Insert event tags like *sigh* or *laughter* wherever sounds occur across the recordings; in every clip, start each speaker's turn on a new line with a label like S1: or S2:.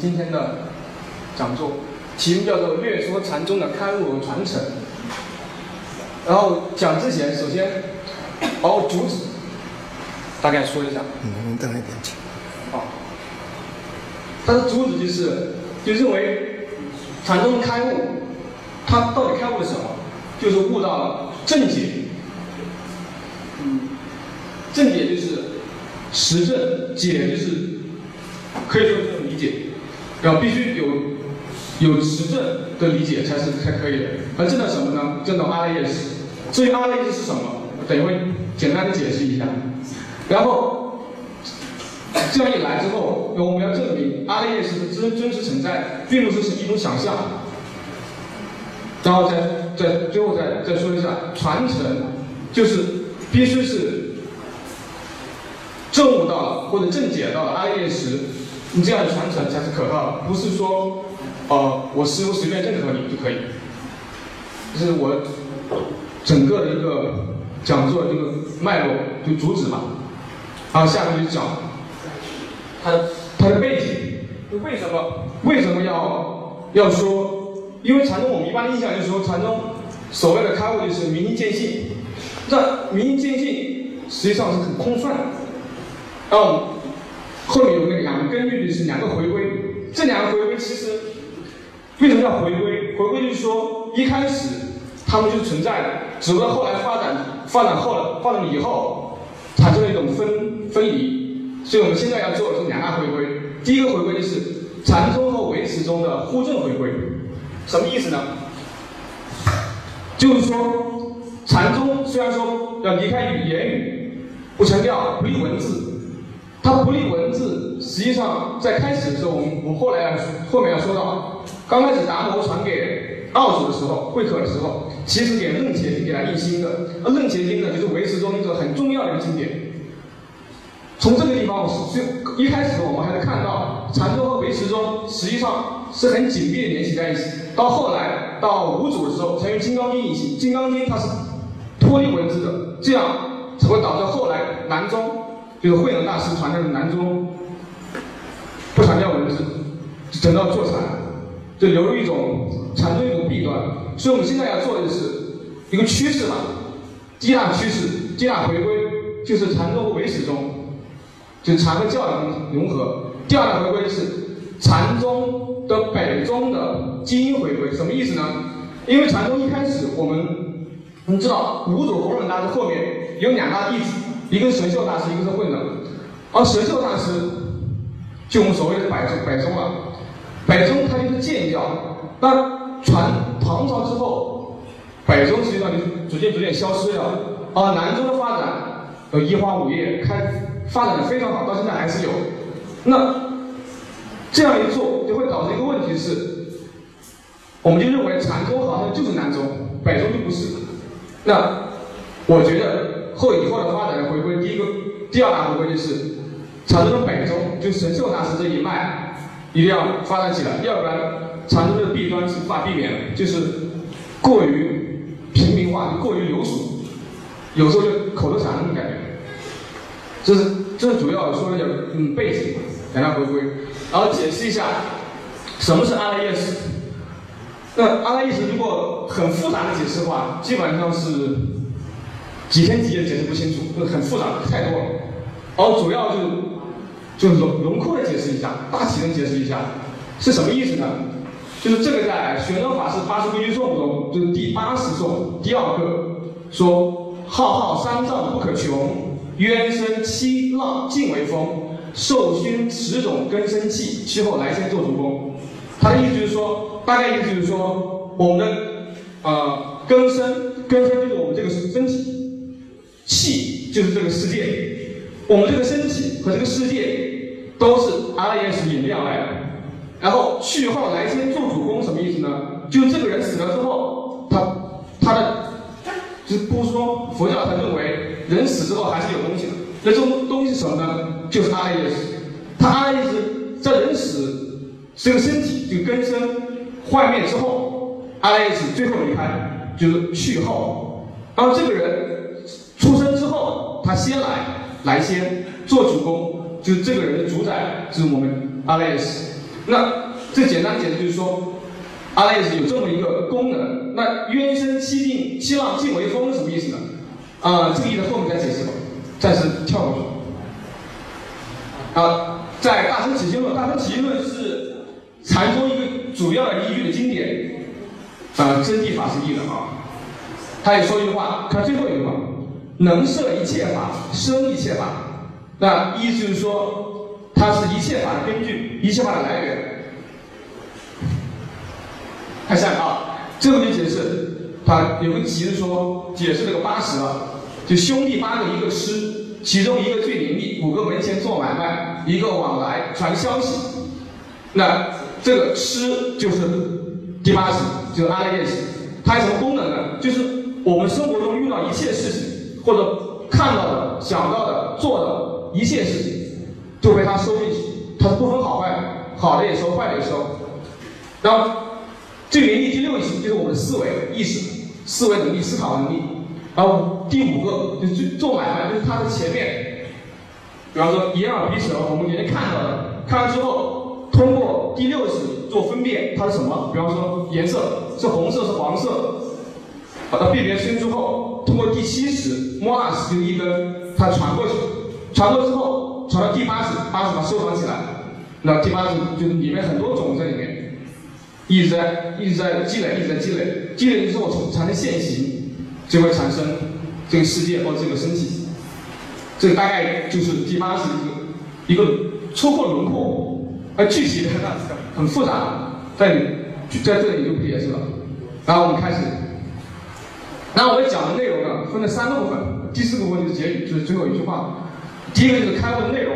S1: 今天的讲座，题目叫做《略说禅宗的开悟和传承》。然后讲之前，首先把我主旨大概说一下。
S2: 嗯，等一点，请。
S1: 好，它的主旨就是就认为禅宗的开悟，它到底开悟了什么？就是悟到了正解。嗯，正解就是实证，解就是可以说要必须有有实证的理解才是才可以的。而证到什么呢？证到阿赖耶识。至于阿赖耶识是什么，等一会简单的解释一下。然后这样一来之后，我们要证明阿赖耶识是真真实存在，并不是是一种想象。然后再再最后再再说一下传承，就是必须是证悟到了或者正解到了阿赖耶识，你这样的传承才是可靠的，不是说呃我师傅随便认可你就可以。这是我。整个的一个讲座这个脉络就主旨嘛，然后下面就讲它它的背景，就为什么为什么要要说？因为禅宗我们一般的印象就是说禅宗所谓的开悟就是明心见性，那明心见性实际上是很空泛的。然后后面有那两个根据就是两个回归，这两个回归其实为什么叫回归？回归就是说一开始。他们就存在的，只不过后来发展发展后了，发展以后产生了一种分分离。所以我们现在要做的是两大回归。第一个回归就是禅宗和唯识中的互证回归，什么意思呢？就是说禅宗虽然说要离开语言语，不强调不立文字，它不立文字，实际上在开始的时候，我们我们后来要后面要说到，刚开始达摩传给。奥祖的时候，会可的时候，其实给楞伽经给他印心的。而楞伽经呢，就是唯识中一个很重要的一个经典。从这个地方，我就一开始我们还能看到禅宗和唯识中实际上是很紧密的联系在一起。到后来到五祖的时候，才用金刚经印心。金刚经它是脱离文字的，这样才会导致后来南宗就是慧能大师传教的南宗不强调文字，整到坐禅，就流入一种。禅宗一种弊端，所以我们现在要做的是一个趋势嘛，第一大趋势，第一大回归就是禅宗和唯识宗，就禅和教融融合。第二大回归是禅宗的北宗的基因回归，什么意思呢？因为禅宗一开始我们，你知道五祖弘忍大师后面有两大弟子，一个是神秀大师，一个是慧能，而神秀大师就我们所谓的北宗北宗了，北宗它就是渐教，那。传唐朝之后，北宗实际上就逐渐逐渐消失了，而南宗的发展呃一花五叶，开发展的非常好，到现在还是有。那这样一做就会导致一个问题是，我们就认为禅宗好像就是南宗，北宗就不是。那我觉得后以后的发展的回归，第一个、第二大回归就是产生的北宗，就神秀大师这一脉一定要发展起来，要不然。产生的弊端是无法避免的，就是过于平民化，过于流俗，有时候就口头禅那种感觉。这是这是主要说一下嗯背景，两大回归，然后解释一下什么是阿赖耶识。那阿赖耶识如果很复杂的解释的话，基本上是几天几夜解释不清楚，就是很复杂，太多了。然后主要就是就是笼笼括的解释一下，大体的解释一下是什么意思呢？就是这个在玄奘法师八十规矩颂中，就是第八十颂第二个说：浩浩三藏不可穷，冤深七浪尽为风，受熏十种根生气，其后来生做主公。他的意思就是说，大概意思就是说，我们的呃根生，根生就是我们这个身体，气就是这个世界，我们这个身体和这个世界都是阿赖耶识引量来的。然后去后来生做主公什么意思呢？就这个人死了之后，他他的就是不说佛教他认为人死之后还是有东西的，那这种东西什么呢？就是阿赖耶识。他阿赖耶识在人死这个身体就根生幻灭之后，阿赖耶识最后离开就是去后。然后这个人出生之后，他先来来先做主公，就是这个人的主宰，就是我们阿赖耶识。那这简单解释就是说，RIS 有这么一个功能。那冤声戚尽，希望尽为风什么意思呢？啊，这个意思后面再解释吧，暂时跳过去。啊，在《大乘起信论》，《大乘起信论》是禅宗一个主要的依据的经典。啊，真谛法是译的啊。他也说一句话，看最后一句话：能摄一切法，生一切法。那意思就是说，它是一切法的根据，一切法的来源。看下面啊，最后就解释，他有个集子说解释这个八十了，就兄弟八个一个师，其中一个最灵力，五个门前做买卖，一个往来传消息。那这个师就是第八十，就是阿赖耶识。它有什么功能呢？就是我们生活中遇到一切事情，或者看到的、想到的、做的一切事情，就被它收进去。它是不分好坏，好的也收，坏的也收。然后。这个灵力第六级就是我们的思维意识、思维能力、思考能力。然后第五个就是做买卖，就是它的前面，比方说眼耳鼻舌，我们眼睛看到的，看完之后，通过第六识做分辨，它是什么？比方说颜色是红色是黄色，把它辨别清之后，通过第七识摸二识就一根，它传过去，传过之后传到第八识，八十把它收藏起来，那第八识就是里面很多种在里面。一直在一直在积累，一直在积累，积累之后从产生现行，就会产生这个世界或这个身体。这个大概就是第八十一个一个粗破轮廓，而具体的很复杂，在在这里就不解释了。然后我们开始，然后我讲的内容呢分了三个部分，第四个部分就是结语，就是最后一句话。第一个就是开悟的内容，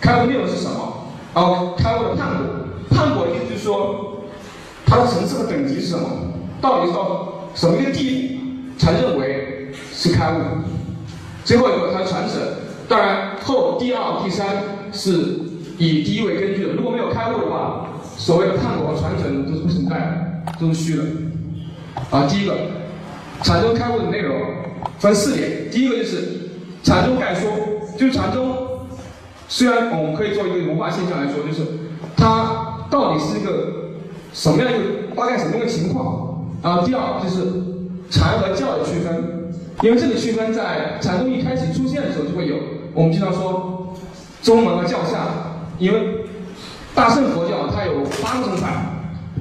S1: 开悟内容是什么？然后开悟的判果，判果意思就是说。它的层次和等级是什么？到底是到什么一个地步才认为是开悟？最后一个它的传承，当然后第二、第三是以第一为根据的。如果没有开悟的话，所谓的判果和传承都是不存在的，都是虚的。啊，第一个禅宗开悟的内容分四点，第一个就是禅宗概说，就是禅宗虽然我们可以做一个文化现象来说，就是它到底是一个。什么样一个大概什么样的情况？啊，第二就是禅和教的区分，因为这个区分在禅宗一开始出现的时候就会有。我们经常说宗门和教下，因为大乘佛教它有八个宗派，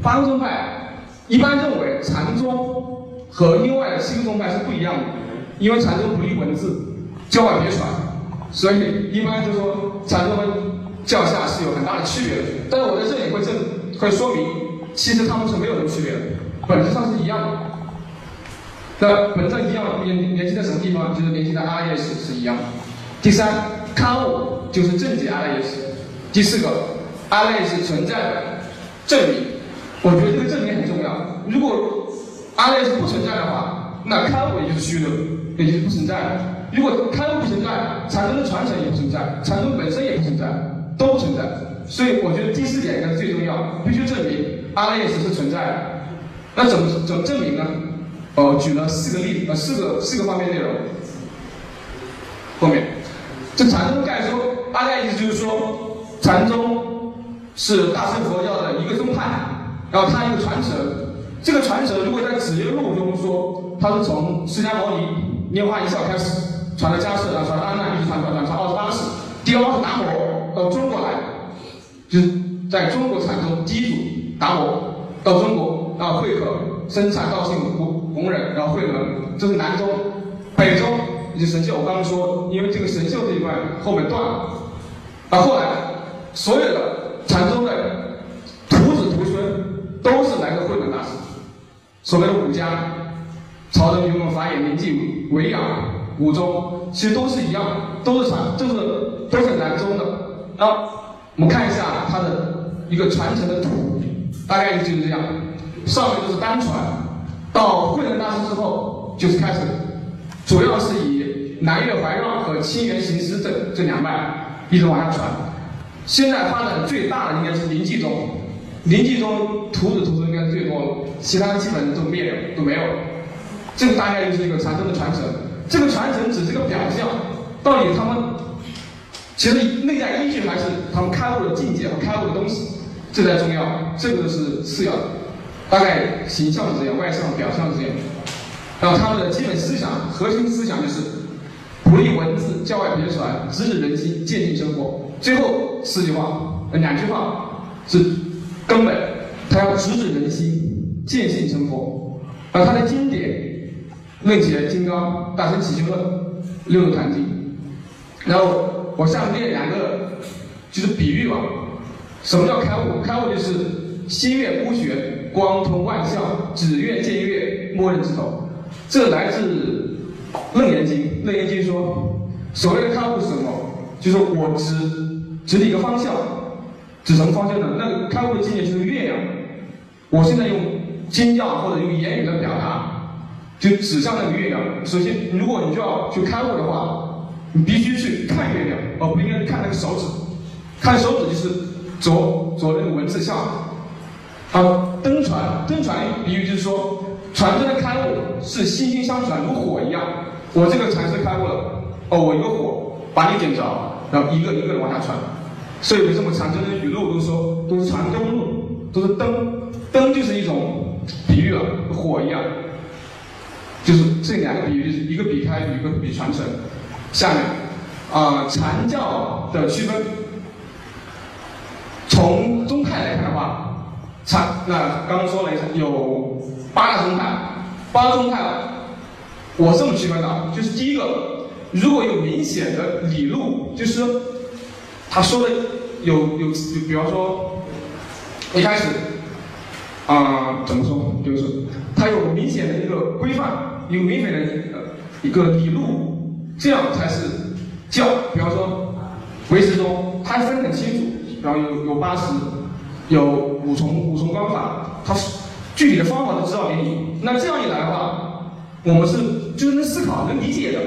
S1: 八个宗派一般认为禅宗和另外的七个宗派是不一样的，因为禅宗不立文字，教外别传，所以一般就说禅宗和教下是有很大的区别的。但是我在这里会证会说明。其实他们是没有什么区别的，本质上是一样的。那本质上一样，联联系在什么地方？就是联系在阿赖耶识是一样的。第三，刊物就是正解阿赖耶识。第四个，阿赖耶识存在的证明，我觉得这个证明很重要。如果阿赖耶识不存在的话，那开悟也就是虚的，也就是不存在的。如果开悟不存在，禅宗的传承也不存在，禅宗本身也不存在，都不存在。所以我觉得第四点应该是最重要，必须证明。阿赖耶识是存在的，那怎么怎么证明呢？哦，举了四个例子，呃，四个四个方面内容。后面，这禅宗概说，大概意思就是说，禅宗是大乘佛教的一个宗派，然后它一个传承。这个传承如果在《子业录》中说，它是从释迦牟尼拈花一笑开始，传到迦叶，然后传到阿难，一直传传传传二十八世，第二达摩到中国来，就是在中国禅宗第一组。达摩到中国啊，会合生产道信弘弘忍，然后慧能，这是南宗，北宗以及神秀。我刚刚说，因为这个神秀这一段后面断了，啊，后来所有的禅宗的徒子徒孙都是来自慧能大师，所谓的五家，曹德、云门、法眼、林济、维养、五宗，其实都是一样，都是传，就是都是南宗的。那我们看一下它的一个传承的图。大概就是这样，上面都是单传，到慧能大师之后，就是开始，主要是以南岳怀让和清源行思这这两脉一直往下传。现在发展最大的应该是林济宗，临济宗徒子徒孙应该是最多的，其他的基本都灭了，都没有了。这个大概就是一个禅宗的传承。这个传承只是个表象，到底他们其实内在依据还是他们开悟的境界和开悟的东西。这才重要，这个是次要的。大概形象是这样，外向表象是这样。然后他们的基本思想、核心思想就是鼓励文字教外别传，直指人心，渐进生活。最后四句话，两句话是根本，他要直指人心，见性成佛。而他的经典《论解金刚》《大乘起心论》《六度坛经》。然后我下面列两个，就是比喻吧。什么叫开悟？开悟就是心悦孤悬，光通万象，只愿见月，默认之头。这来自《楞严经》。《楞严经》说，所谓的开悟是什么？就是我指指你一个方向，指什么方向呢？那个开悟的境界就是月亮。我现在用经教或者用言语来表达，就指向那个月亮。首先，如果你就要去开悟的话，你必须去看月亮，而不应该看那个手指。看手指就是左左那个文字像。啊，登船，登船比喻就是说。传真的开悟是心心相传，如火一样。我这个禅师开悟了，哦，我一个火把你点着，然后一个一个的往下传。所以为什么禅宗的语录都说都是传灯录，都是灯，灯就是一种比喻了，火一样。就是这两个比喻，就是一个比开一个比传承。下面啊，禅教的区分，从宗派来看的话，禅那刚刚说了一下有。八大宗派，八大宗派，我这么区分的，就是第一个，如果有明显的理路，就是他说的有有，比方说一开始啊怎么说，就是他有明显的一个规范，有明显的一个一个理路，这样才是教。比方说维持中，它分很清楚，然后有有八十，有五重五重观法，它是。具体的方法都指导给你，那这样一来的话，我们是就是能思考、能理解的，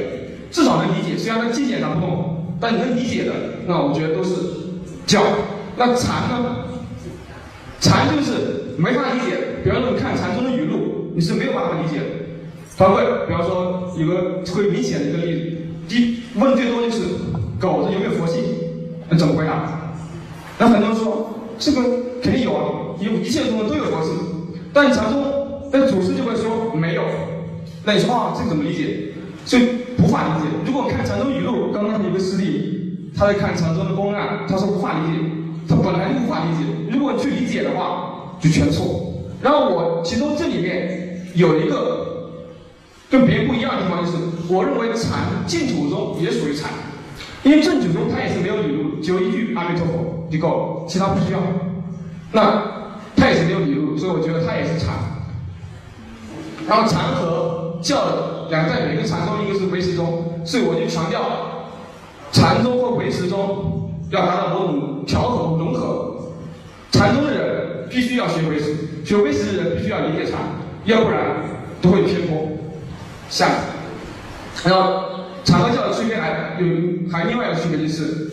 S1: 至少能理解。虽然在境界上不懂，但你能理解的，那我觉得都是教。那禅呢？禅就是没法理解。比方说，你看禅宗的语录，你是没有办法理解的。他会，比方说有个特别明显的一个例子，第问最多就是狗子有没有佛性？那怎么回答？那很多人说这个肯定有啊，有一切众生都有佛性。但禅宗那祖师就会说没有，那你说啊，这个怎么理解？所以无法理解。如果看长征语录，刚刚有个师弟，他在看长征的公案，他说无法理解，他本来就无法理解。如果去理解的话，就全错。然后我其中这里面有一个跟别人不一样的地方，就是我认为禅净土宗也属于禅，因为正土宗它也是没有语录，只有一句阿弥陀佛就够了，其他不需要。那。它也是没有理路，所以我觉得它也是禅。然后禅和教两个代，一个禅宗，一个是唯识宗，所以我就强调，禅宗和唯识宗要达到某种调和融合。禅宗的人必须要学唯识，学唯识的人必须要理解禅，要不然都会偏颇。下，然后禅和教的区别还有还另外一个区别就是，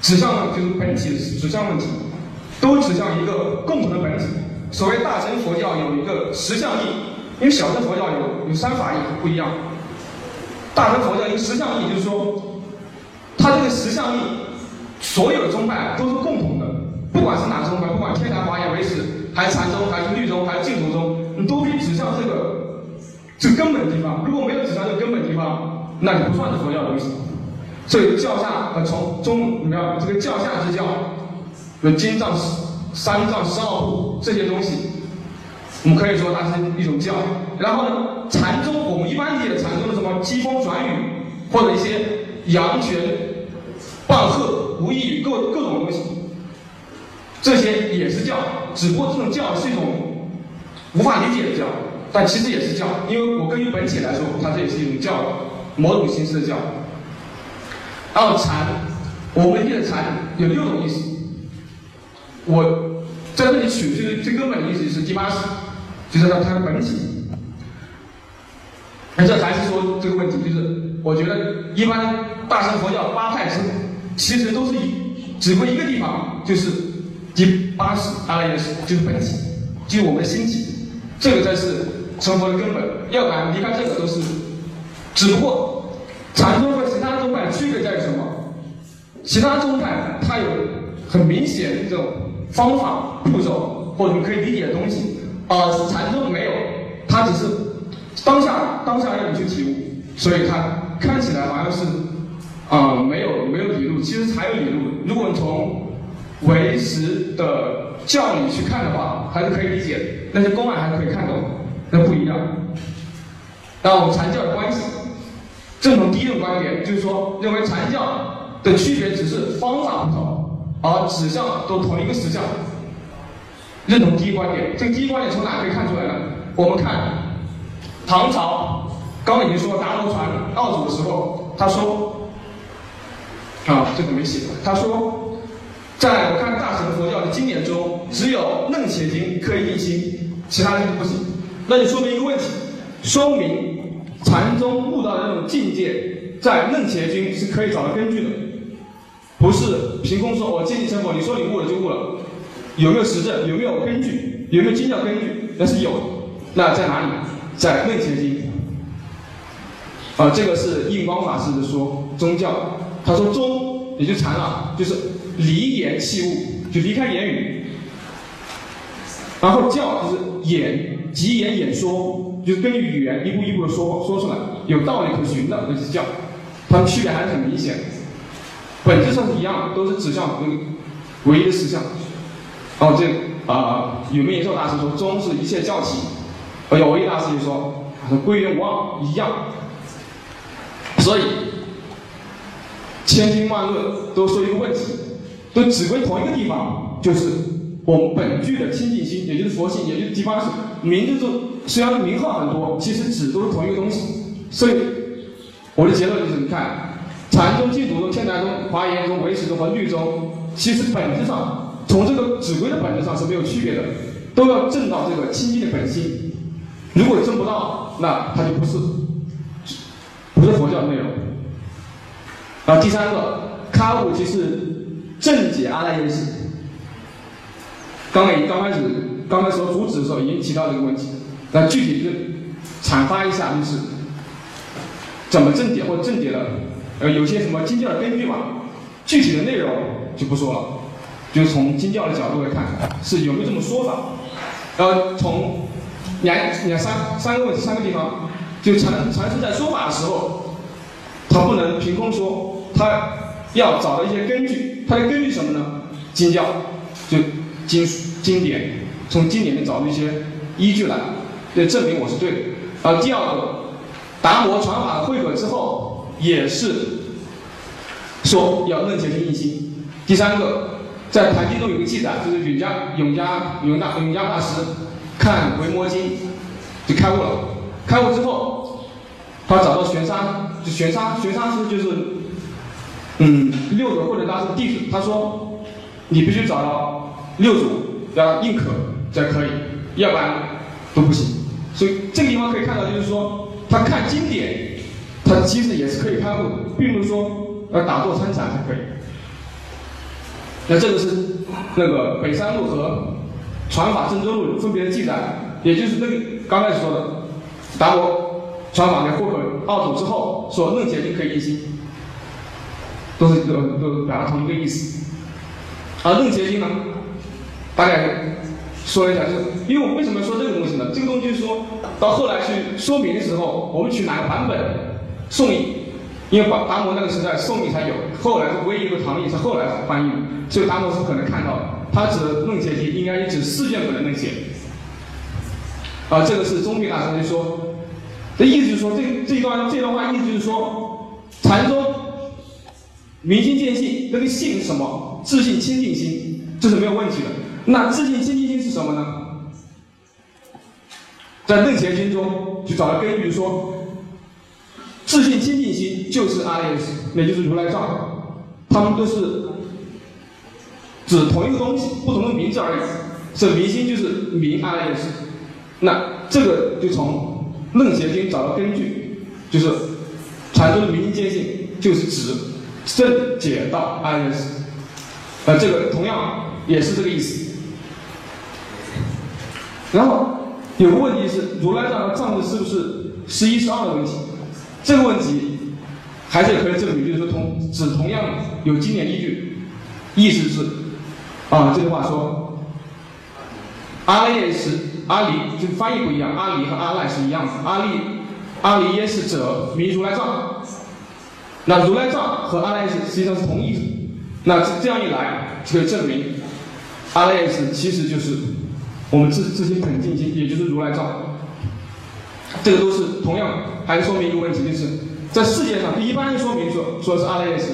S1: 指向就是本体指向问题。都指向一个共同的本质。所谓大乘佛教有一个实相义，因为小乘佛教有有三法义不一样。大乘佛教一个实相义，就是说，它这个实相义，所有的宗派都是共同的，不管是哪宗派，不管天台、华严、唯识，还是禅宗，还是律宗，还是净土宗，你都必指向这个这根本地方。如果没有指向这个根本地方，那你不算是佛教的东西。所以教下呃从中，你要这个教下之教。有经藏、三藏、十二部这些东西，我们可以说它是一种教。然后呢，禅宗我们一般理解禅宗的什么机风转语，或者一些阳泉、棒喝、无异语各各种东西，这些也是教，只不过这种教是一种无法理解的教，但其实也是教，因为我根据本体来说，它这也是一种教，某种形式的教。然后禅，我们理解的禅有六种意思。我在这里取最最根本的意思是第八识，就是它它的本体。那这还是说这个问题，就是我觉得一般大乘佛教八派之其实都是一只不过一个地方，就是第八识阿赖耶识，就是本体，就是我们的心体，这个才是成佛的根本。要不然离开这个都是，只不过禅宗和其他宗派区别在于什么？其他宗派它有。很明显的这种方法步骤或者你可以理解的东西。啊，禅宗没有，它只是当下当下要你去体悟，所以它看起来好像是啊没有没有理路，其实还有理路。如果你从唯识的教理去看的话，还是可以理解，那些公案还是可以看懂，那不一样。那我们禅教的关系，正统第一种观点就是说，认为禅教的区别只是方法不同，而指向都同一个实相。认同第一观点，这个第一观点从哪可以看出来呢？我们看唐朝，刚刚已经说达摩传道祖的时候，他说啊，这个没写，他说，在我看大乘佛教的经典中，只有楞伽经可以定心，其他的经不行。那就说明一个问题，说明禅宗悟到的那种境界，在楞伽经是可以找到根据的，不是凭空说我见地成佛，你说你悟了就悟了。有没有实证？有没有根据？有没有经教根据？那是有的。那在哪里？在《楞伽经》。啊，这个是印光法师的说宗教。他说宗也就禅了，就是离言弃物，就离开言语。然后教就是演，即言演说，就是根据语言一步一步的说说出来，有道理可循的，那是教。它们区别还是很明显，本质上是一样的，都是指向唯一的实相。哦，这啊，有名延寿大师说，宗是一切教体。哎呦，唯一大师就说他，说归元无二一样。所以，千经万论都说一个问题，都只归同一个地方，就是我们本具的清净心，也就是佛性，也就是第八识。名字中虽然名号很多，其实指都是同一个东西。所以，我的结论就是，你看，禅宗、净土宗、天台宗、华严宗、唯识宗和律宗，其实本质上。从这个指挥的本质上是没有区别的，都要证到这个清净的本心。如果证不到，那它就不是不是佛教的内容。啊，第三个，开悟即是正解阿赖耶识。刚刚刚开始刚才说主旨的时候已经提到这个问题，那具体就阐发一下，就是怎么正解或正解的，呃，有些什么经教的根据嘛？具体的内容就不说了。就从经教的角度来看，是有没有这么说法？呃，从两两三三个问题三个地方，就禅禅师在说法的时候，他不能凭空说，他要找到一些根据。他的根据什么呢？经教，就经经典，从经典里找出一些依据来，来证明我是对的。啊，第二个，达摩传法汇合之后，也是说要楞伽经印心。第三个。在《坛经》中有个记载，就是永嘉永嘉永大永嘉大师看《维摩经》就开悟了。开悟之后，他找到玄沙，就玄沙玄沙是就是嗯六祖或者他是弟子。他说：“你必须找到六祖要认可才可以，要不然都不行。”所以这个地方可以看到，就是说他看经典，他其实也是可以开悟的，并不是说要打坐参禅才可以。那这个是那个北山路和传法郑州路分别的记载，也就是那个刚开始说的达摩传法跟获可奥祖之后说楞伽经可以印心，都是都都表达同一个意思。而楞伽经呢，大概说一下，就是因为我为什么说这个东西呢？这个东西说到后来去说明的时候，我们取哪个版本宋义。因为达达摩那个时代宋译才有，后来是唯一一个唐译是后来翻译的，所以达摩是不可能看到的。他指的楞伽经应该指四卷本的楞伽。啊，这个是宗密大师就说，这意思就是说，这这段这段话意思就是说，禅宗明心见性，那个性是什么？自信清净心，这是没有问题的。那自信清净心是什么呢？在楞伽经中就找到根据说。自信清净心就是阿赖耶识，也就是如来藏，他们都是指同一个东西，不同的名字而已。这明心就是明阿赖耶识，那这个就从楞伽经找到根据，就是传说的明心见性就是指正解到阿赖耶识，呃，这个同样也是这个意思。然后有个问题是，如来藏和藏字是不是十一十二的问题？这个问题还是可以证明，就是说同指同样有经典依据，意思是啊，这句话说，阿赖耶识阿离，就翻译不一样，阿离和阿赖是一样的，阿利阿离耶识者名如来藏。那如来藏和阿赖耶识实际上是同义的。那这样一来，就可以证明阿赖耶识其实就是我们自自心本净心，也就是如来藏。这个都是同样，还是说明一个问题，就是在世界上，一般说明说说是阿赖耶识，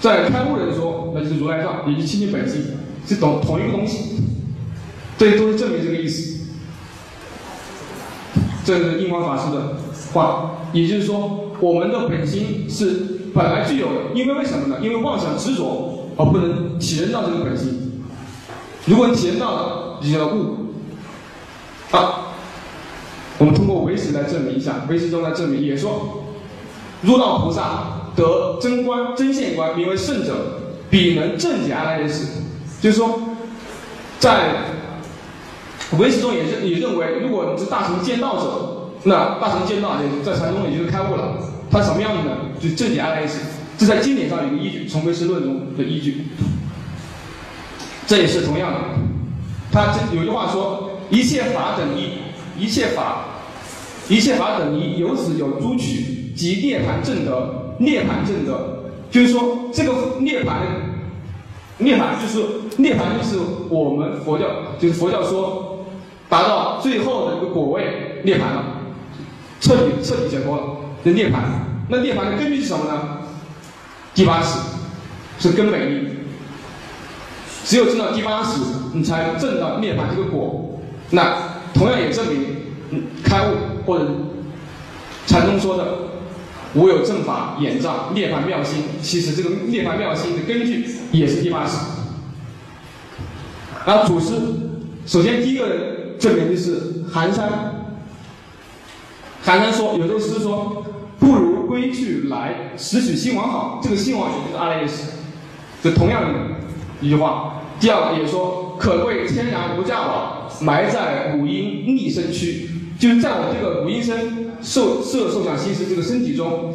S1: 在开悟人说那就是如来藏，也就是清净本性，是同同一个东西。这都是证明这个意思。这是印光法师的话，也就是说，我们的本心是本来具有的，因为为什么呢？因为妄想执着而不能体验到这个本心。如果你体验到了，你就要悟。啊。我们通过唯识来证明一下，唯识中来证明，也说，入道菩萨得真观、真现观，名为圣者，彼能正解阿赖耶识。就是说，在唯识中也认也认为，如果你是大乘见道者，那大乘见道也在禅宗也就是开悟了。他什么样子呢？就正解阿赖耶识。这在经典上有个依据，从唯识论中的依据。这也是同样的。他这有句话说：一切法等一。一切法，一切法等于由此有诸取，即涅盘正德，涅盘正德，就是说这个涅盘，涅盘就是涅盘就是我们佛教就是佛教说达到最后的一个果位涅盘了，彻底彻底解脱了，这涅盘。那涅盘的根据是什么呢？第八识是根本义，只有证到第八识，你才能证到涅盘这个果。那。同样也证明，开悟或者禅宗说的“无有正法眼障涅槃妙心”，其实这个涅槃妙心的根据也是第八识。然后祖师首先第一个证明就是寒山，寒山说有这个诗说：“不如归去来，拾取兴亡好。”这个兴亡也就是阿赖耶识，这同样的一句话。第二个也说：“可贵天然无价宝。”埋在五阴逆身躯，就是在我这个五阴身受受受想行识这个身体中，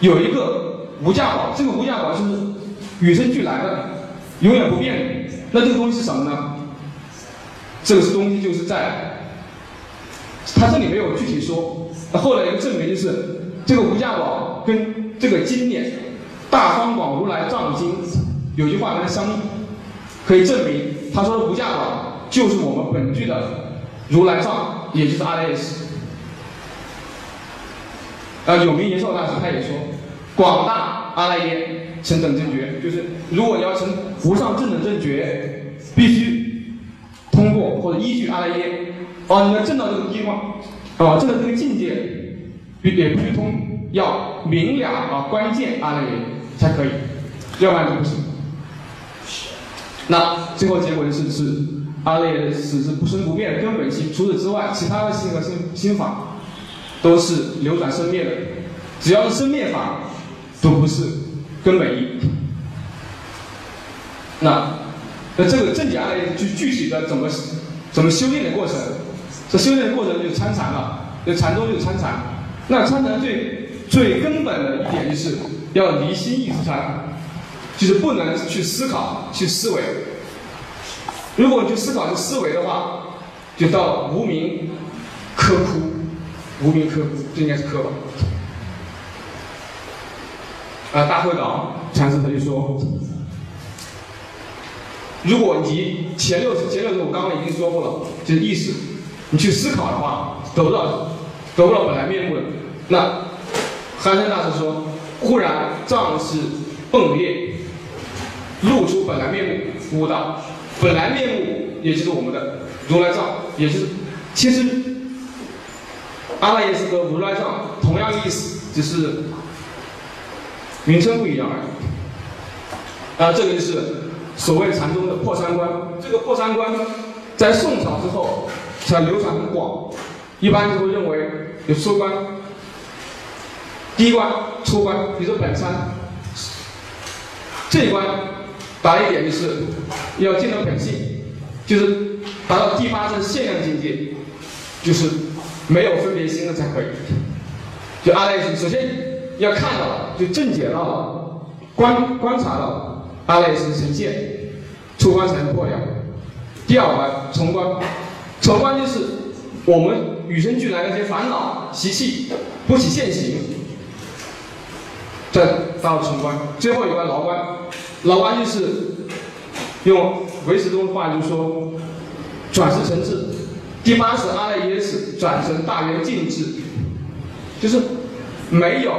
S1: 有一个无价宝。这个无价宝是与生俱来的，永远不变的。那这个东西是什么呢？这个东西就是在，他这里没有具体说。后来一个证明就是，这个无价宝跟这个经典《大方广如来藏经》有句话跟它相应，可以证明他说的无价宝。就是我们本具的如来藏，也就是阿赖耶识。呃，有名延寿大师他也说，广大阿赖耶成等正觉，就是如果你要成无上正等正觉，必须通过或者依据阿赖耶。哦，你要证到这个地方，哦，证到这个境界，必也必须通要明了啊关键阿赖耶才可以，要不然就不行。那最后结果就是是。阿赖耶识是不生不变的根本性，除此之外，其他的性和心心法都是流转生灭的，只要是生灭法，都不是根本义。那那这个正解阿赖耶就具体的怎么怎么修炼的过程？这修炼的过程就参禅了，就禅宗就是参禅。那参禅最最根本的一点就是要离心意识禅，就是不能去思考、去思维。如果你去思考这思维的话，就到无名科窟，无名科窟，这应该是科吧？啊，大会岛禅师他就说，如果你前六前六种我刚刚已经说过了，就是意识，你去思考的话，得不到得不到本来面目的。那憨山大师说，忽然藏是迸裂，露出本来面目，悟道。本来面目，也就是我们的如来藏，也就是其实阿赖耶识和如来藏同样意思，只是名称不一样而已。啊，这个就是所谓禅宗的破三观。这个破三观在宋朝之后才流传很广，一般就会认为有出关、低关、出关，比如说本山这一关。打一点就是要见到本性，就是达到第八层限量境界，就是没有分别心了才可以。就阿赖耶识，首先要看到，就正解到了，观观察到阿赖耶识呈现。出关才能破掉。第二关重关，重关就是我们与生俱来的那些烦恼习气不起现行，再到重关。最后一关牢关，牢关就是用唯识宗的话就是说转识成智。第八是阿赖耶识转成大圆净智，就是没有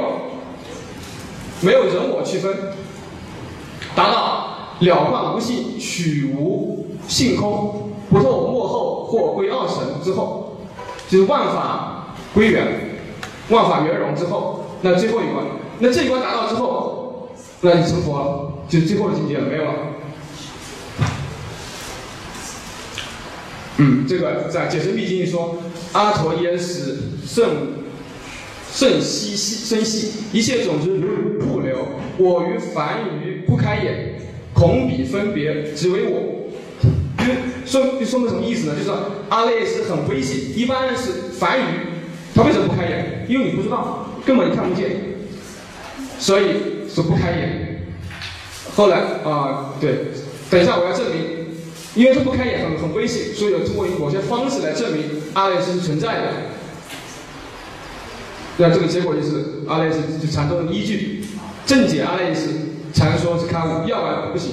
S1: 没有人我区分，达到了幻无性，取无性空，不透幕后或归二神之后，就是万法归元，万法圆融之后，那最后一关，那这一关达到之后，那你成佛了，就是最后的境界了，没有了。嗯，这个在《解释密经》说：“阿陀耶识甚甚息息深细，一切种子如瀑流。我于凡愚不开眼，恐彼分别，只为我。”就说说明什么意思呢？就是阿赖耶识很危险，一般是凡愚，他为什么不开眼？因为你不知道，根本看不见，所以是不开眼。后来啊，对，等一下我要证明。因为他不开眼很很危险，所以要通过某些方式来证明阿赖是存在的。那这个结果就是阿赖是就禅宗的依据，正解阿赖是才能说是开悟，要不然不行。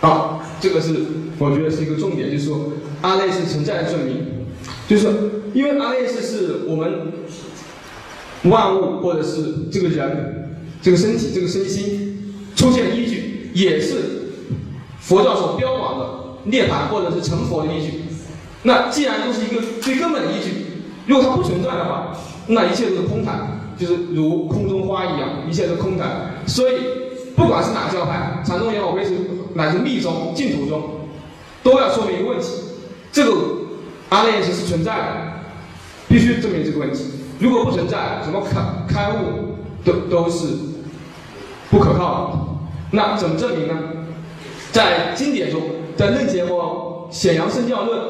S1: 好，这个是我觉得是一个重点，就是说阿赖是存在的证明，就是因为阿赖耶识是我们万物或者是这个人这个身体这个身心出现依据，也是。佛教所标榜的涅槃或者是成佛的依据，那既然都是一个最根本的依据，如果它不存在的话，那一切都是空谈，就是如空中花一样，一切都空谈。所以，不管是哪个教派，禅宗也好，唯识乃至密宗、净土宗，都要说明一个问题：这个阿赖耶识是存在的，必须证明这个问题。如果不存在，什么开开悟都都是不可靠的。那怎么证明呢？在经典中，在《楞解或《显扬圣教论》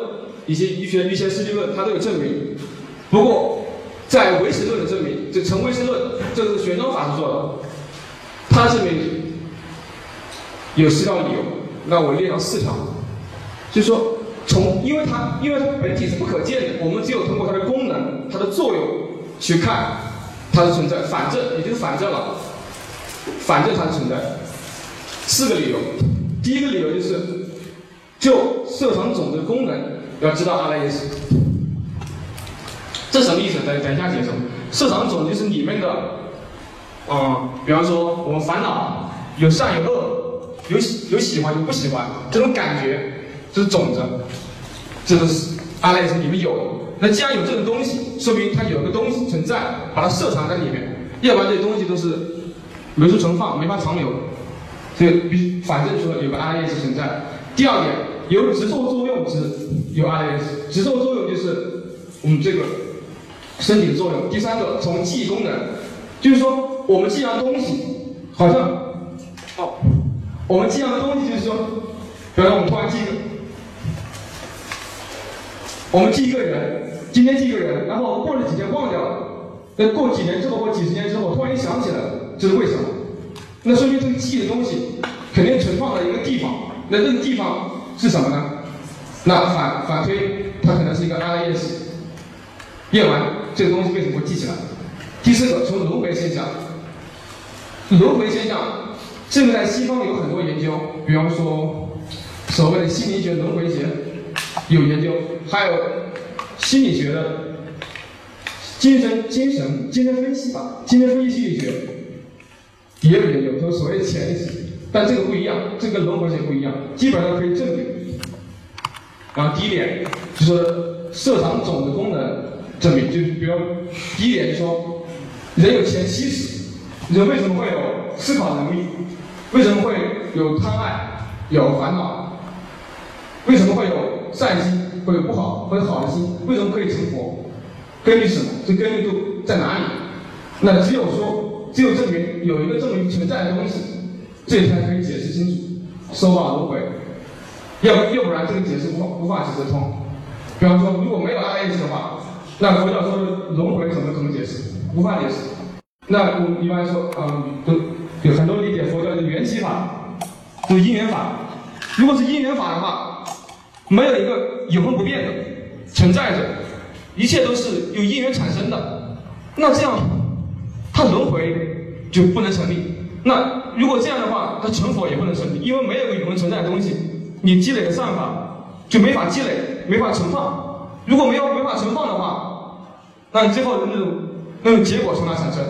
S1: 以及《医学医学世界论》，它都有证明。不过，在唯识论的证明，就成唯识论，这是玄奘法师做的，他证明有十条理由。那我列了四条，就是说，从因为它因为它本体是不可见的，我们只有通过它的功能、它的作用去看它的存在。反正也就是反正了，反正它的存在。四个理由。第一个理由就是，就色场种子的功能，要知道阿赖耶识。这什么意思？等等一下解释。色场种子就是里面的，嗯，比方说我们烦恼有善有恶，有喜有喜欢有不喜欢，这种感觉这是种子，这个是阿赖耶识里面有。那既然有这种东西，说明它有个东西存在，把它摄藏在里面，要不然这些东西都是没处存放，没法长留。所以必反正说有个 RAS 存在。第二点，有直受作用之有阿赖耶识，直受作用就是我们这个身体的作用。第三个，从记忆功能，就是说我们记样东西，好像哦，我们记样东西就是说，比如说我们突然记一个，我们记一个人，今天记一个人，然后过了几天忘掉了，那过几年之后或几十年之后突然想起来了，这是为什么？那说明这个记忆的东西肯定存放在一个地方，那这个地方是什么呢？那反反推，它可能是一个阿赖耶识。验完这个东西为什么会记起来？第四个，从轮回现象，轮回现象，这个在西方有很多研究，比方说所谓的心理学轮回学有研究，还有心理学的精神精神精神分析法，精神分析心理学。也有研究，说所谓潜意识，但这个不一样，这个轮回学不一样，基本上可以证明。然后第一点就是色场种的功能证明，就比如第一点就说，人有前七识，人为什么会有思考能力？为什么会有贪爱、有烦恼？为什么会有善心、会有不好、会有好的心？为什么可以成佛？根据什么？这根据都在哪里？那只有说。只有证明有一个证明存在的东西，这才可以解释清楚收报轮回。要不要不然这个解释无法无法解释通。比方说，如果没有阿赖耶识的话，那佛教说轮回怎么怎么解释？无法解释。那我们一般说，嗯，都有很多理解佛教的缘起法，就因缘法。如果是因缘法的话，没有一个永恒不变的存在着，一切都是由因缘产生的，那这样它轮回就不能成立。那如果这样的话，它成佛也不能成立，因为没有个永恒存在的东西，你积累的善法就没法积累，没法存放。如果没有没法存放的话，那最后的那种那种结果从哪产生？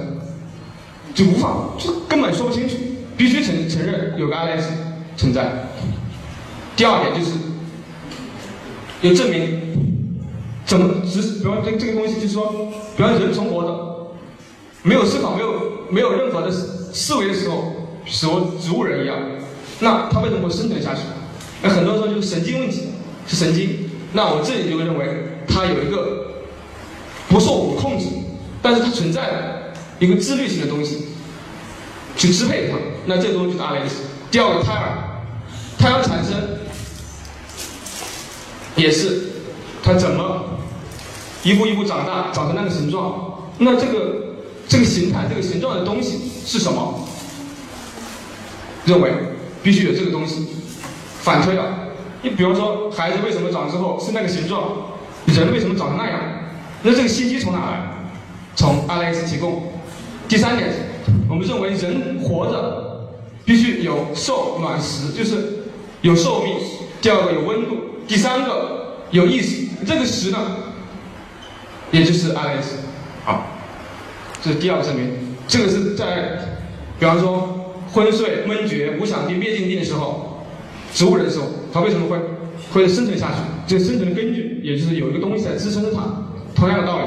S1: 就无法，就根本说不清楚。必须承承认有个阿赖耶存在。第二点就是，有证明，怎么只比方这这个东西就是说，比方人存活的，没有思考，没有没有任何的思维的时候，使植物人一样，那他为什么会生存下去？那很多人说就是神经问题，是神经。那我这里就会认为，它有一个不受我们控制，但是它存在的一个自律性的东西。去支配它，那这个东西就是阿赖耶识。第二个胎儿，胎儿产生也是它怎么一步一步长大，长成那个形状？那这个这个形态、这个形状的东西是什么？认为必须有这个东西。反推了，你比方说孩子为什么长之后是那个形状？人为什么长成那样？那这个信息从哪来？从阿赖耶识提供。第三点。我们认为人活着必须有受暖食，就是有寿命；第二个有温度；第三个有意识。这个食呢，也就是阿赖耶识。好，这是第二个证明。这个是在，比方说昏睡、闷觉、无想定、灭尽定的时候，植物人的时候，它为什么会会生存下去？这生存的根据，也就是有一个东西在支撑着它。同样的道理。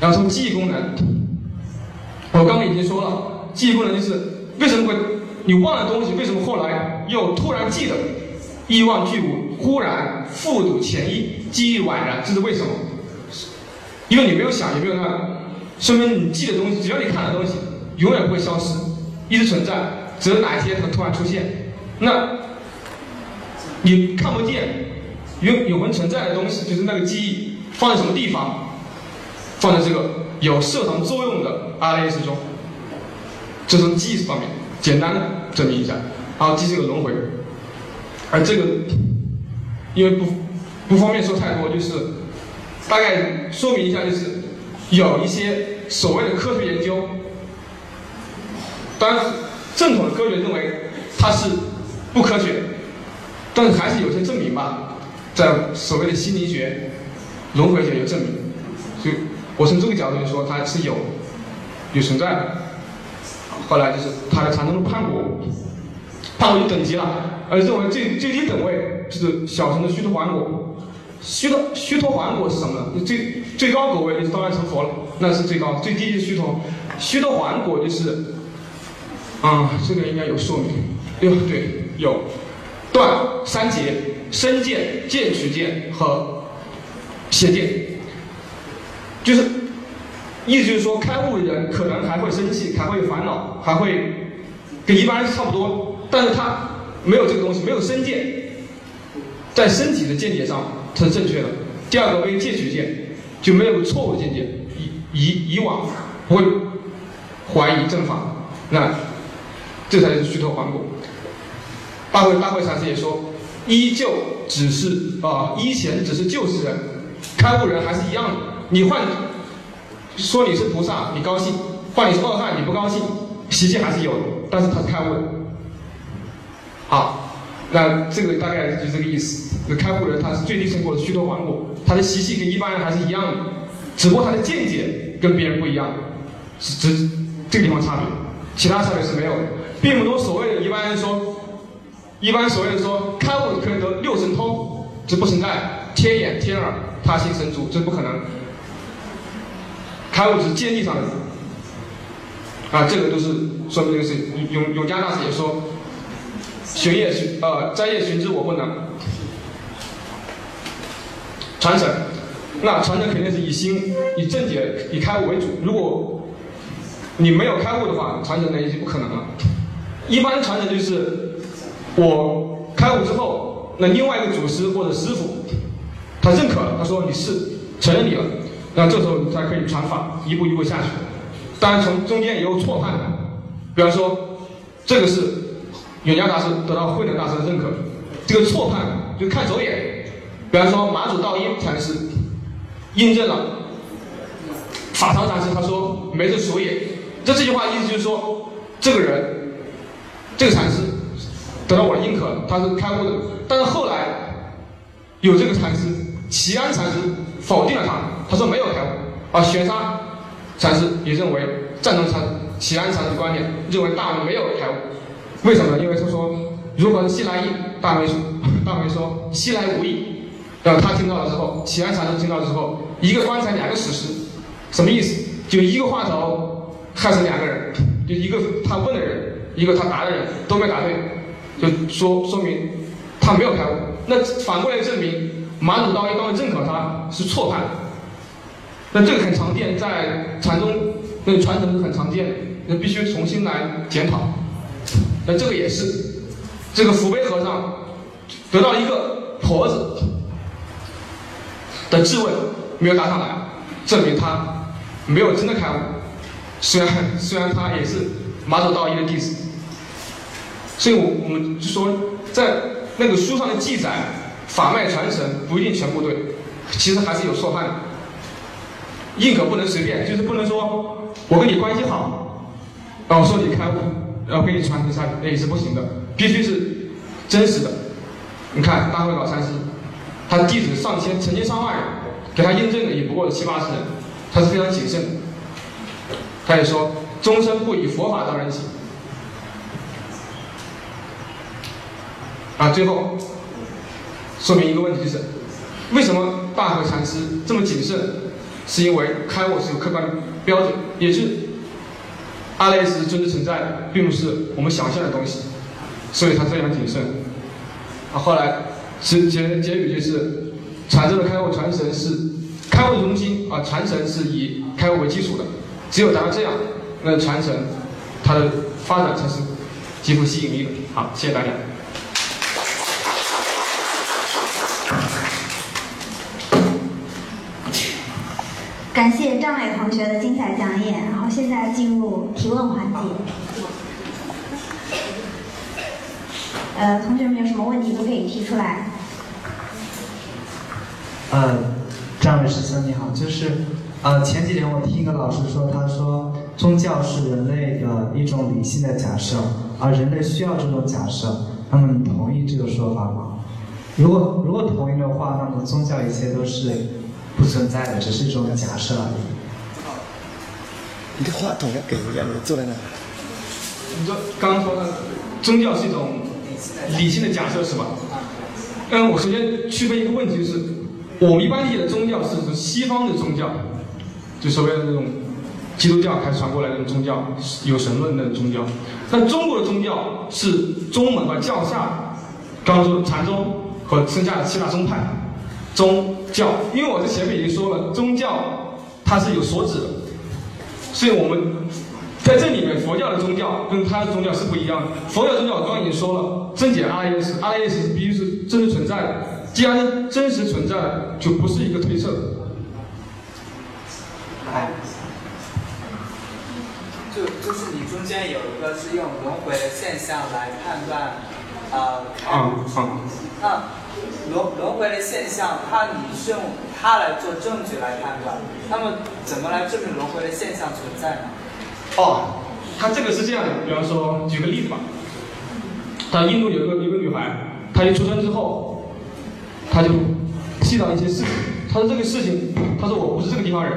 S1: 然后从记忆功能。我刚刚已经说了，记忆功能就是为什么会你忘了东西，为什么后来又突然记得？忆忘俱无，忽然复睹前意，记忆宛然，这是为什么？因为你没有想，也没有那，说明你记的东西，只要你看的东西，永远不会消失，一直存在，只有哪一天它突然出现。那你看不见永永恒存在的东西，就是那个记忆放在什么地方？放在这个。有摄藏作用的阿赖耶识中，这从记忆方面简单的证明一下。好，继续个轮回，而这个因为不不方便说太多，就是大概说明一下，就是有一些所谓的科学研究，当然正统的科学认为它是不科学，但是还是有些证明吧，在所谓的心理学、轮回学有证明，所以。我从这个角度来说，它是有有存在的。后来就是它的禅宗的判果，判果有等级了，而认为最最低等位就是小乘的须陀洹果。须陀须陀洹果是什么呢？最最高果位就是当然成佛了，那是最高。最低就是须陀须陀洹果就是，啊，这个应该有说明。哟对，有断三劫、身见、见取见和邪见。就是，意思就是说，开悟的人可能还会生气，还会烦恼，还会跟一般人差不多，但是他没有这个东西，没有身见，在身体的见解上是正确的。第二个为戒取见，就没有错误的见解，以以以往不会怀疑正法，那这才是虚脱还果。大会大会禅师也说，依旧只是啊，依前只是旧时人，开悟人还是一样的。你换说你是菩萨，你高兴；换你是恶汉，你不高兴。习气还是有的，但是他是开悟的。好，那这个大概就这个意思。那开悟人他是最低生活的虚脱还果，他的习气跟一般人还是一样的，只不过他的见解跟别人不一样，是只这个地方差别，其他差别是没有的。并不多所谓的一般人说，一般所谓的说开悟可以得六神通，这不存在，天眼、天耳、他心、神足，这不可能。开悟是见地上的，啊，这个都是说明这个是永永嘉大师也说，玄叶寻呃摘叶寻之我不能，传承，那传承肯定是以心以正解以开悟为主。如果你没有开悟的话，传承那已经不可能了。一般传承就是我开悟之后，那另外一个祖师或者师傅，他认可了，他说你是承认你了。那这时候才可以传法，一步一步下去。当然，从中间也有错判的，比方说，这个是永嘉大师得到慧能大师的认可，这个错判，就看走眼。比方说马祖道一禅师印证了法常禅师他说没这俗眼，这这句话意思就是说这个人这个禅师得到我的认可，他是开悟的。但是后来有这个禅师齐安禅师否定了他，他说没有开悟。啊，玄沙禅师也认为赞同禅齐安禅师观点，认为大没有开悟。为什么？因为他说如何西来意，大没说，*laughs* 大没说西来无意。然后他听到了之后，齐安禅师听到之后，一个棺材两个史诗，什么意思？就一个话头害死两个人，就一个他问的人，一个他答的人都没答对，就说说明他没有开悟。那反过来证明马祖道一般认可他是错判。那这个很常见，在禅宗那个传承是很常见的，那必须重新来检讨。那这个也是，这个福碑和尚得到一个婆子。的质问没有答上来，证明他没有真的开悟。虽然 *laughs* 虽然他也是马祖道一的弟子，所以我我们就说，在那个书上的记载，法脉传承不一定全部对，其实还是有错判的。宁可不能随便，就是不能说我跟你关系好，然后说你开悟，然后给你传承下去，那也是不行的，必须是真实的。你看大慧老禅师。他的弟子上千，成千上万人，给他印证的也不过是七八十人，他是非常谨慎的。他也说，终身不以佛法当人情。啊，最后说明一个问题就是，为什么大和禅师这么谨慎？是因为开悟是有客观标准，也是阿赖耶识真实存在，并不是我们想象的东西，所以他非常谨慎。啊，后来。是结结语就是，禅宗的开悟传承是开悟中心啊，传承是以开悟为基础的，只有达到这样，那传承它的发展才是极富吸引力的。好，谢谢大家。
S2: 感谢张伟同学的精彩讲演，然后现在进入提问环节。呃，同学们有什么问题都可以提出来。
S3: 呃，张伟师兄你好，就是呃前几天我听一个老师说，他说宗教是人类的一种理性的假设，而人类需要这种假设。那么你同意这个说法吗？如果如果同意的话，那么宗教一切都是不存在的，只是一种假设而已。
S4: 你的话筒要给人家坐在那。
S1: 你说刚刚说的宗教是一种。理性的假设是吧？嗯，我首先区分一个问题，就是我们一般理解的宗教是指西方的宗教，就所谓的那种基督教开始传过来的宗教，有神论的宗教。但中国的宗教是宗门和教下，刚刚说禅宗和剩下的七大宗派，宗教。因为我在前面已经说了，宗教它是有所指的，所以我们。在这里面，佛教的宗教跟它的宗教是不一样的。佛教宗教我刚刚已经说了，正解阿赖耶识，阿赖耶识必须是真实存在的。既然是真实存在，就不是一个推测。
S5: 哎，就就是你中间有一个是用轮回的现象来判断，呃，
S1: 嗯嗯。
S5: 那轮轮回的现象，它你是用它来做证据来判断，那么怎么来证明轮回的现象存在呢？
S1: 哦，它这个是这样的，比方说，举个例子吧。他印度有一个一个女孩，她一出生之后，他就记到一些事情。他说这个事情，他说我不是这个地方人，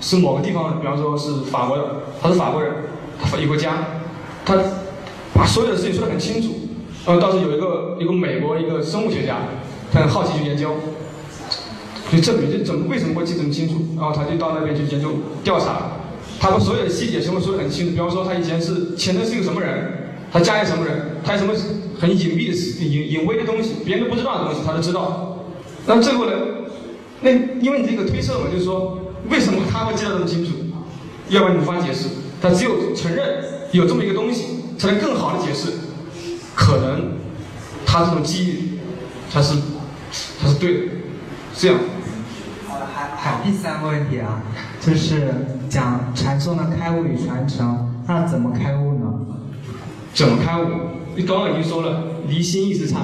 S1: 是某个地方，比方说是法国的，他是法国人，他一个家，他把所有的事情说得很清楚。然后当时有一个一个美国一个生物学家，他很好奇去研究，就证明这怎么为什么会记这么清楚，然后他就到那边去研究调查。他把所有的细节全部说得很清楚，比方说他以前是前头是一个什么人，他家里什么人，他有什么很隐蔽的、隐隐微的东西，别人都不知道的东西，他都知道。那最后呢？那因为你这个推测嘛，就是说为什么他会记得这么清楚？要不然你无法解释。他只有承认有这么一个东西，才能更好的解释，可能他这种记忆，他是他是对的，这样。
S3: 还还第三个问题啊，就是讲禅宗的开悟与传承，那怎么开悟呢？
S1: 怎么开悟？你刚刚已经说了，离心意识禅，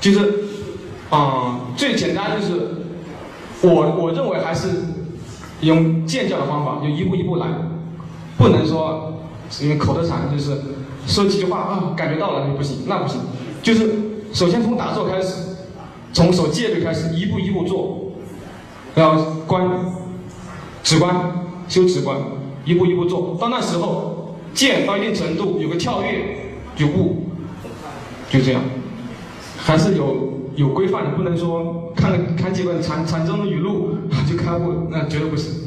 S1: 就是，啊、最简单就是，我我认为还是用渐教的方法，就一步一步来，不能说因为口头禅就是说几句话啊，感觉到了就不行，那不行，就是首先从打坐开始，从守戒律开始，一步一步做，然后观，止观，修止观，一步一步做，到那时候见到一定程度有个跳跃，就悟，就这样，还是有有规范的，不能说看看几本禅禅宗的语录 *laughs* 就开悟，那绝对不行。